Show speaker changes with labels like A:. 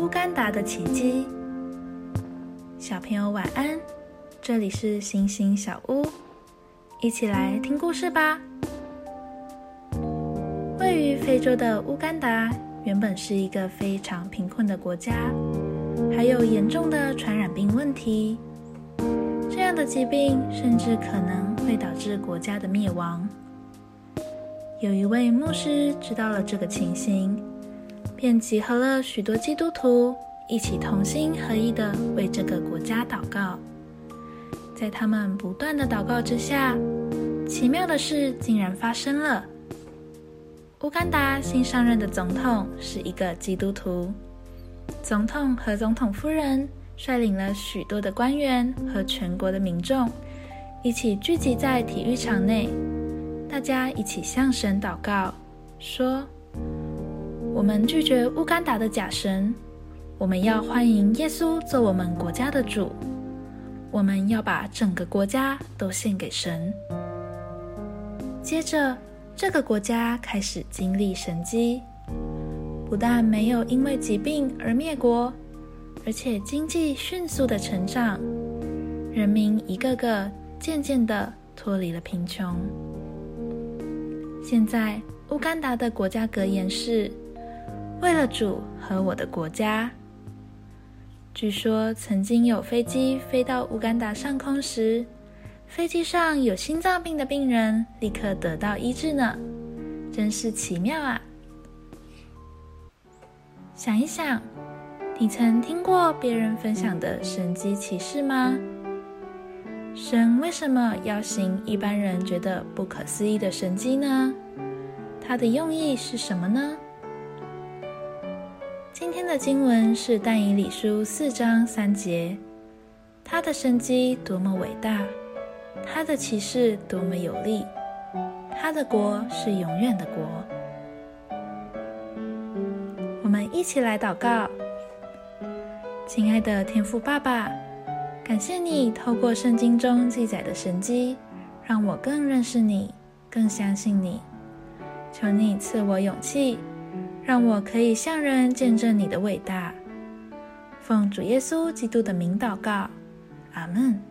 A: 乌干达的奇迹。小朋友晚安，这里是星星小屋，一起来听故事吧。位于非洲的乌干达原本是一个非常贫困的国家，还有严重的传染病问题。这样的疾病甚至可能会导致国家的灭亡。有一位牧师知道了这个情形，便集合了许多基督徒，一起同心合意的为这个国家祷告。在他们不断的祷告之下，奇妙的事竟然发生了。乌干达新上任的总统是一个基督徒，总统和总统夫人率领了许多的官员和全国的民众，一起聚集在体育场内。大家一起向神祷告，说：“我们拒绝乌干达的假神，我们要欢迎耶稣做我们国家的主。我们要把整个国家都献给神。”接着，这个国家开始经历神迹，不但没有因为疾病而灭国，而且经济迅速的成长，人民一个个渐渐的脱离了贫穷。现在，乌干达的国家格言是“为了主和我的国家”。据说，曾经有飞机飞到乌干达上空时，飞机上有心脏病的病人立刻得到医治呢，真是奇妙啊！想一想，你曾听过别人分享的神迹奇事吗？神为什么要行一般人觉得不可思议的神迹呢？他的用意是什么呢？今天的经文是但以理书四章三节。他的神迹多么伟大，他的启示多么有力，他的国是永远的国。我们一起来祷告，亲爱的天父爸爸。感谢你透过圣经中记载的神迹，让我更认识你，更相信你。求你赐我勇气，让我可以向人见证你的伟大。奉主耶稣基督的名祷告，阿门。